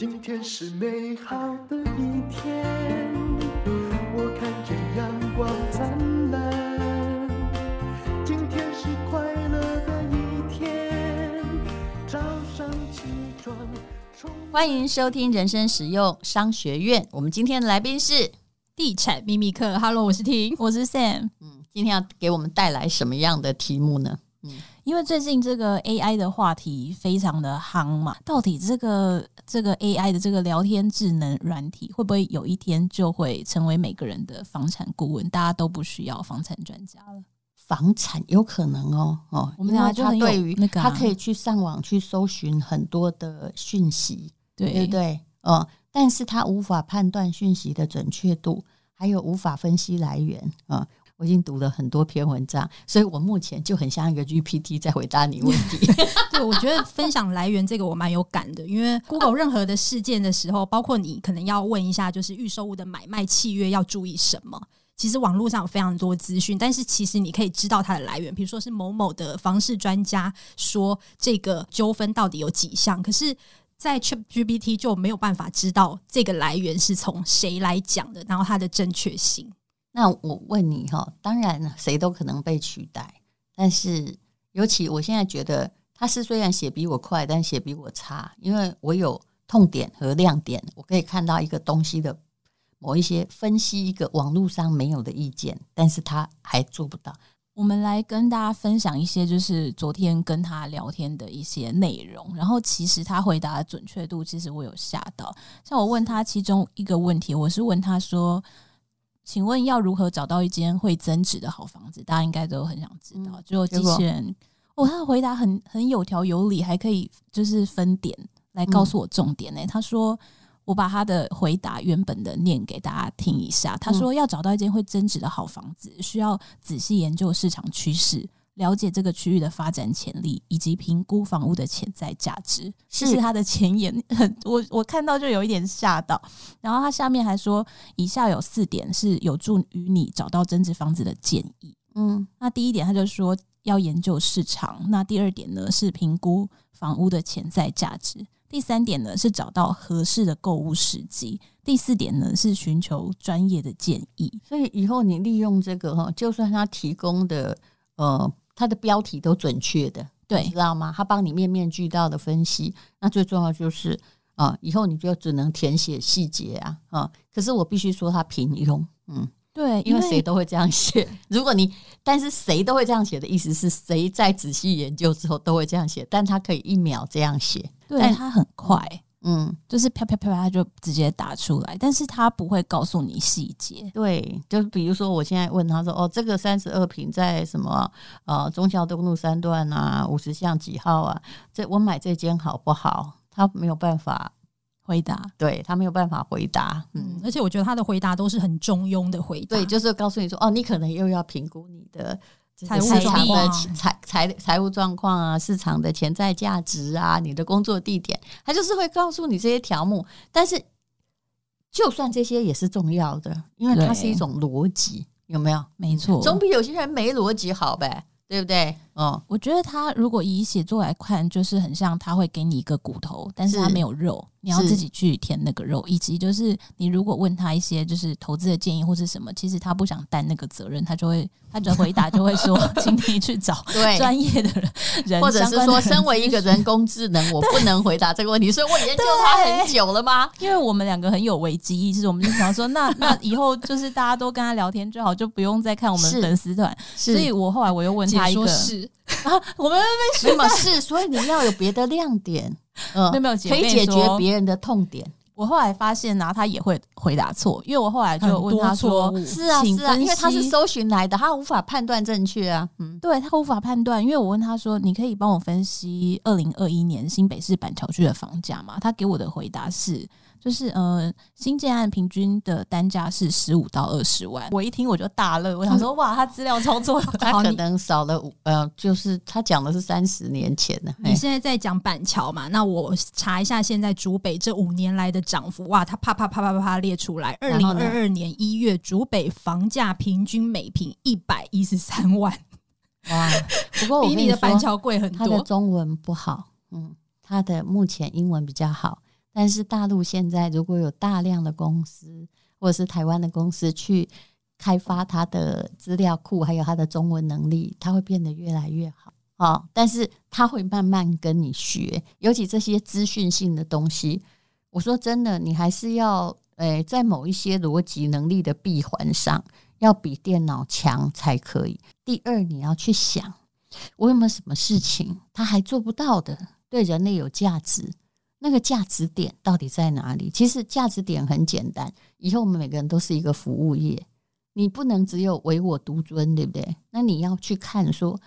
今天是美好的一天，我看见阳光灿烂。今天是快乐的一天，早上起床。欢迎收听人生实用商学院。我们今天的来宾是地产秘密课。Hello，我是婷，我是 Sam。嗯，今天要给我们带来什么样的题目呢？嗯，因为最近这个 AI 的话题非常的夯嘛，到底这个这个 AI 的这个聊天智能软体会不会有一天就会成为每个人的房产顾问？大家都不需要房产专家了。房产有可能哦哦，我们俩就很有对于那个啊他可以去上网去搜寻很多的讯息，对对不对？哦，但是他无法判断讯息的准确度，还有无法分析来源啊。我已经读了很多篇文章，所以我目前就很像一个 GPT 在回答你问题。对，我觉得分享来源这个我蛮有感的，因为 Google 任何的事件的时候，包括你可能要问一下，就是预售物的买卖契约要注意什么。其实网络上有非常多资讯，但是其实你可以知道它的来源，比如说是某某的房事专家说这个纠纷到底有几项，可是，在 ChatGPT 就没有办法知道这个来源是从谁来讲的，然后它的正确性。那我问你哈，当然谁都可能被取代，但是尤其我现在觉得他是虽然写比我快，但写比我差，因为我有痛点和亮点，我可以看到一个东西的某一些分析，一个网络上没有的意见，但是他还做不到。我们来跟大家分享一些，就是昨天跟他聊天的一些内容，然后其实他回答的准确度，其实我有吓到。像我问他其中一个问题，我是问他说。请问要如何找到一间会增值的好房子？大家应该都很想知道。就机器人，哦，他的回答很很有条有理，还可以就是分点来告诉我重点呢。他说，我把他的回答原本的念给大家听一下。他说，要找到一间会增值的好房子，需要仔细研究市场趋势。了解这个区域的发展潜力，以及评估房屋的潜在价值，这是它的前言。很，我我看到就有一点吓到。然后他下面还说，以下有四点是有助于你找到增值房子的建议。嗯，那第一点他就说要研究市场。那第二点呢是评估房屋的潜在价值。第三点呢是找到合适的购物时机。第四点呢是寻求专业的建议。所以以后你利用这个哈，就算他提供的呃。它的标题都准确的，对，知道吗？他帮你面面俱到的分析，那最重要就是啊，以后你就只能填写细节啊啊！可是我必须说，他平庸，嗯，对，因为谁都会这样写。如果你，但是谁都会这样写的意思是谁在仔细研究之后都会这样写，但他可以一秒这样写，对，但他很快。嗯，就是啪啪啪，他就直接打出来，但是他不会告诉你细节。对，就比如说我现在问他说：“哦，这个三十二平在什么？呃，中孝东路三段啊，五十巷几号啊？这我买这间好不好？”他没有办法回答，对，他没有办法回答。嗯，嗯，而且我觉得他的回答都是很中庸的回答。对，就是告诉你说：“哦，你可能又要评估你的。”财务状况、财财财务状况啊，市场的潜在价值啊，你的工作地点，他就是会告诉你这些条目。但是，就算这些也是重要的，因为它是一种逻辑，有没有？没错，总比有些人没逻辑好呗。对不对？哦，我觉得他如果以写作来看，就是很像他会给你一个骨头，但是他没有肉，你要自己去填那个肉。以及就是你如果问他一些就是投资的建议或是什么，其实他不想担那个责任，他就会他的回答就会说，请你去找专业的人，或者是说，身为一个人工智能，我不能回答这个问题，所以我研究他很久了吗？因为我们两个很有危机意识，我们就想说，那 那以后就是大家都跟他聊天就好，就不用再看我们粉丝团。所以我后来我又问他。他一个是啊，我们没什么事，所以你要有别的亮点，嗯，没有没有，可以解决别人的痛点。我后来发现呢、啊，他也会回答错，因为我后来就问他说：“是啊，是啊，因为他是搜寻来的，他无法判断正确啊。”嗯，对，他无法判断，因为我问他说：“你可以帮我分析二零二一年新北市板桥区的房价吗？”他给我的回答是。就是呃，新建案平均的单价是十五到二十万。我一听我就大乐，我想说哇，他资料操作，他可能少了五呃，就是他讲的是三十年前的。你现在在讲板桥嘛？那我查一下现在竹北这五年来的涨幅，哇，他啪啪啪啪啪啪列出来。二零二二年一月，竹北房价平均每平一百一十三万。哇，不过比你的板桥贵很多。他的中文不好，嗯，他的目前英文比较好。但是大陆现在如果有大量的公司或者是台湾的公司去开发它的资料库，还有它的中文能力，它会变得越来越好啊。但是它会慢慢跟你学，尤其这些资讯性的东西。我说真的，你还是要诶，在某一些逻辑能力的闭环上，要比电脑强才可以。第二，你要去想，我有没有什么事情他还做不到的，对人类有价值？那个价值点到底在哪里？其实价值点很简单，以后我们每个人都是一个服务业，你不能只有唯我独尊，对不对？那你要去看，说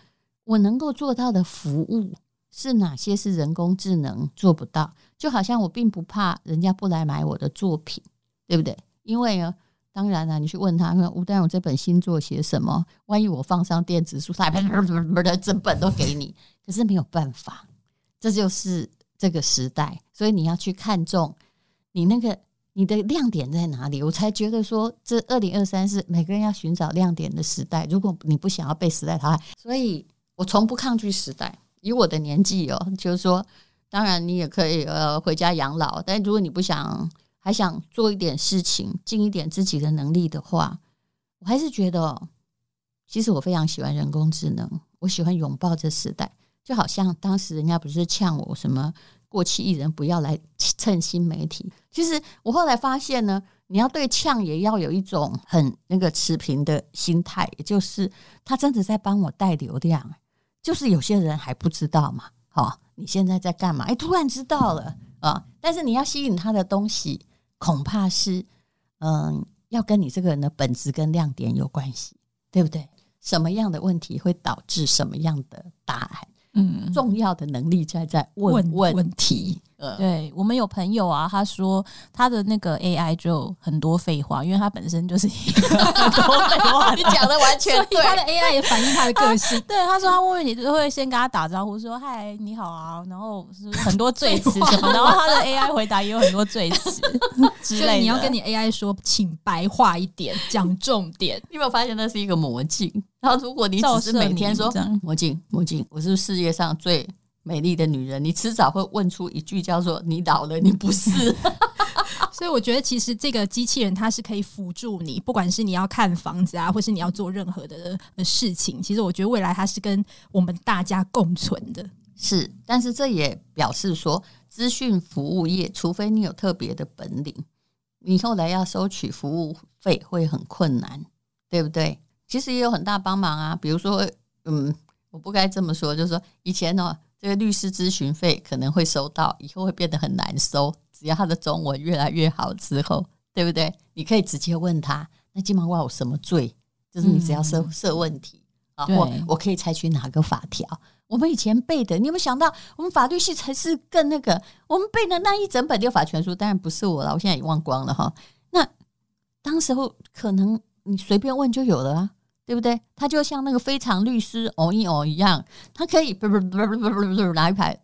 我能够做到的服务是哪些是人工智能做不到？就好像我并不怕人家不来买我的作品，对不对？因为呢。当然了，你去问他说：“吴丹，我这本新作写什么？万一我放上电子书，他还整 本都给你。可是没有办法，这就是这个时代，所以你要去看重你那个你的亮点在哪里。我才觉得说，这二零二三是每个人要寻找亮点的时代。如果你不想要被时代淘汰，所以我从不抗拒时代。以我的年纪哦，就是说，当然你也可以呃回家养老，但如果你不想。还想做一点事情，尽一点自己的能力的话，我还是觉得，其实我非常喜欢人工智能，我喜欢拥抱这时代。就好像当时人家不是呛我什么过气艺人不要来蹭新媒体，其实我后来发现呢，你要对呛也要有一种很那个持平的心态，也就是他真的在帮我带流量，就是有些人还不知道嘛，好，你现在在干嘛？哎，突然知道了啊，但是你要吸引他的东西。恐怕是，嗯，要跟你这个人的本质跟亮点有关系，对不对？什么样的问题会导致什么样的答案？嗯，重要的能力在在问问题。对，我们有朋友啊，他说他的那个 AI 就很多废话，因为他本身就是一个很多废话。你讲的完全对，他的 AI 也反映他的个性。对，他说他问问题就会先跟他打招呼，说嗨，你好啊，然后是很多赘词什么，然后他的 AI 回答也有很多赘词之类的。你要跟你 AI 说，请白话一点，讲重点。你有没有发现那是一个魔镜？然后如果你只是每天说魔镜魔镜，我是世界上最。美丽的女人，你迟早会问出一句叫做“你老了，你不是”。所以我觉得，其实这个机器人它是可以辅助你，不管是你要看房子啊，或是你要做任何的事情。其实我觉得未来它是跟我们大家共存的。是，但是这也表示说，资讯服务业，除非你有特别的本领，你后来要收取服务费会很困难，对不对？其实也有很大帮忙啊。比如说，嗯，我不该这么说，就是说以前呢。这个律师咨询费可能会收到，以后会变得很难收。只要他的中文越来越好之后，对不对？你可以直接问他，那今晚我有什么罪？就是你只要设设问题啊，我我可以采取哪个法条？我们以前背的，你有没有想到，我们法律系才是更那个？我们背的那一整本六法全书，当然不是我了，我现在也忘光了哈。那当时候可能你随便问就有了啊。对不对？他就像那个非常律师哦一哦一样，他可以不不不不不不拿一排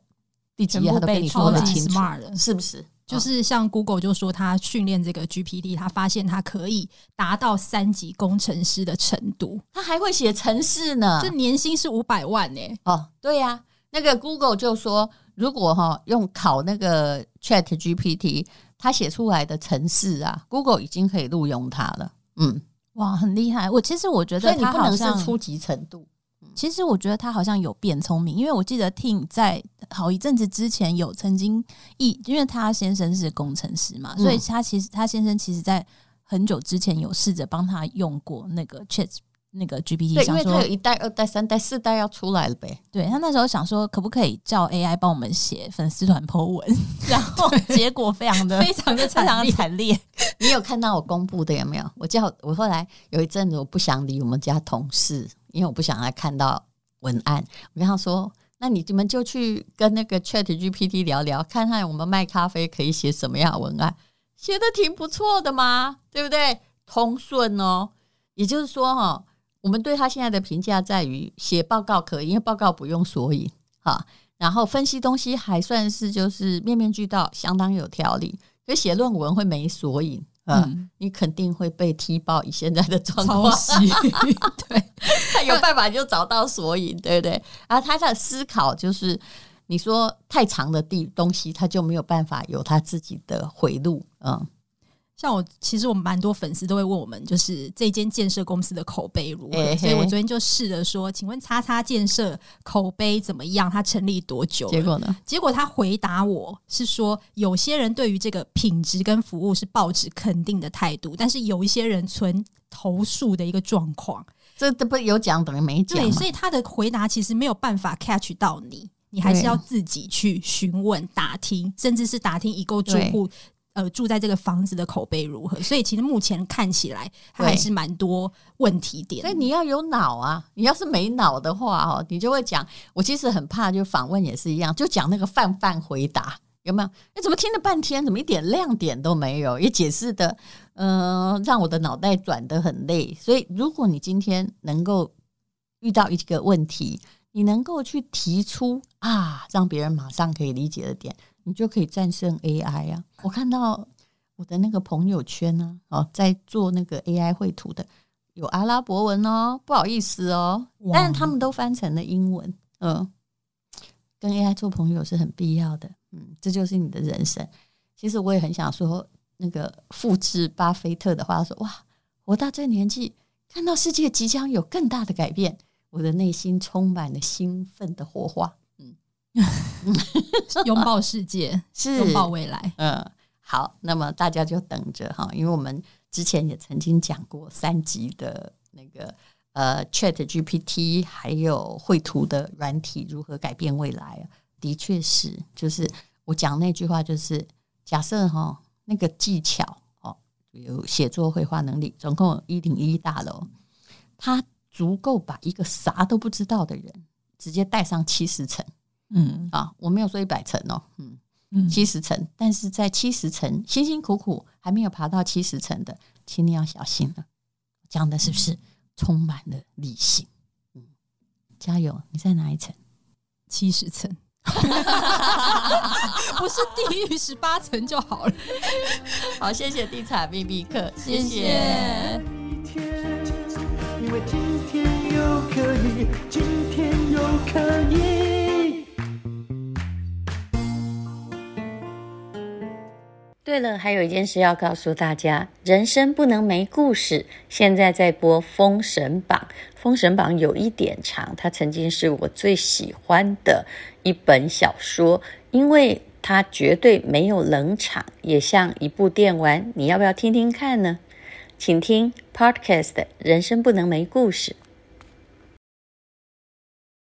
第几页他都跟你说的清楚，是不是？就是像 Google 就说他训练这个 GPT，他发现他可以达到三级工程师的程度，他还会写程式呢。这年薪是五百万呢。哦，对呀、啊，那个 Google 就说，如果哈用考那个 Chat GPT，他写出来的程式啊，Google 已经可以录用他了。嗯。哇，很厉害！我其实我觉得他好像初级程度。其实我觉得他好像有变聪明，因为我记得 Tim 在好一阵子之前有曾经一，因为他先生是工程师嘛，所以他其实他先生其实在很久之前有试着帮他用过那个 Chat。那个 GPT，对，因为它有一代、二代、三代、四代要出来了呗。对，他那时候想说，可不可以叫 AI 帮我们写粉丝团 po 文，然后 结果非常的、非常的、非常的惨烈。你有看到我公布的有没有？我叫我后来有一阵子我不想理我们家同事，因为我不想来看到文案。我跟他说：“那你你们就去跟那个 ChatGPT 聊聊，看看我们卖咖啡可以写什么样的文案，写的挺不错的嘛，对不对？通顺哦，也就是说哈。”我们对他现在的评价在于写报告可以，因为报告不用索引哈，然后分析东西还算是就是面面俱到，相当有条理。可写论文会没索引啊，嗯、你肯定会被踢爆。以现在的状况，对，他有办法就找到索引，对不对？然后他的思考就是你说太长的地东西，他就没有办法有他自己的回路，嗯。像我，其实我们蛮多粉丝都会问我们，就是这间建设公司的口碑如何？欸、所以我昨天就试着说，请问叉叉建设口碑怎么样？它成立多久？结果呢？结果他回答我是说，有些人对于这个品质跟服务是抱持肯定的态度，但是有一些人存投诉的一个状况。这这不有讲等于没讲？对，所以他的回答其实没有办法 catch 到你，你还是要自己去询问、打听，甚至是打听已购住户。呃，住在这个房子的口碑如何？所以其实目前看起来还是蛮多问题点。所以你要有脑啊！你要是没脑的话哦，你就会讲。我其实很怕，就访问也是一样，就讲那个泛泛回答，有没有？哎，怎么听了半天，怎么一点亮点都没有？也解释的，嗯、呃，让我的脑袋转得很累。所以，如果你今天能够遇到一个问题，你能够去提出啊，让别人马上可以理解的点。你就可以战胜 AI 啊！我看到我的那个朋友圈呢，哦，在做那个 AI 绘图的，有阿拉伯文哦，不好意思哦，但是他们都翻成了英文。嗯，跟 AI 做朋友是很必要的。嗯，这就是你的人生。其实我也很想说，那个复制巴菲特的话说，哇，我到这年纪看到世界即将有更大的改变，我的内心充满了兴奋的火花。拥抱世界，是拥抱未来。嗯，好，那么大家就等着哈，因为我们之前也曾经讲过三集的那个呃，Chat GPT 还有绘图的软体如何改变未来。的确是，就是我讲那句话，就是假设哈，那个技巧哦，有写作绘画能力，总共有一零一大楼，它足够把一个啥都不知道的人直接带上七十层。嗯啊，我没有说一百层哦，嗯，七十层，但是在七十层辛辛苦苦还没有爬到七十层的，请你要小心了。讲的是不是充满了理性？嗯，加油，你在哪一层？七十层，不是地狱十八层就好了。好，谢谢地产秘密课，谢谢。因为今天又可以，今天又可以。对了，还有一件事要告诉大家：人生不能没故事。现在在播《封神榜》，《封神榜》有一点长，它曾经是我最喜欢的一本小说，因为它绝对没有冷场，也像一部电玩。你要不要听听看呢？请听 Podcast《人生不能没故事》。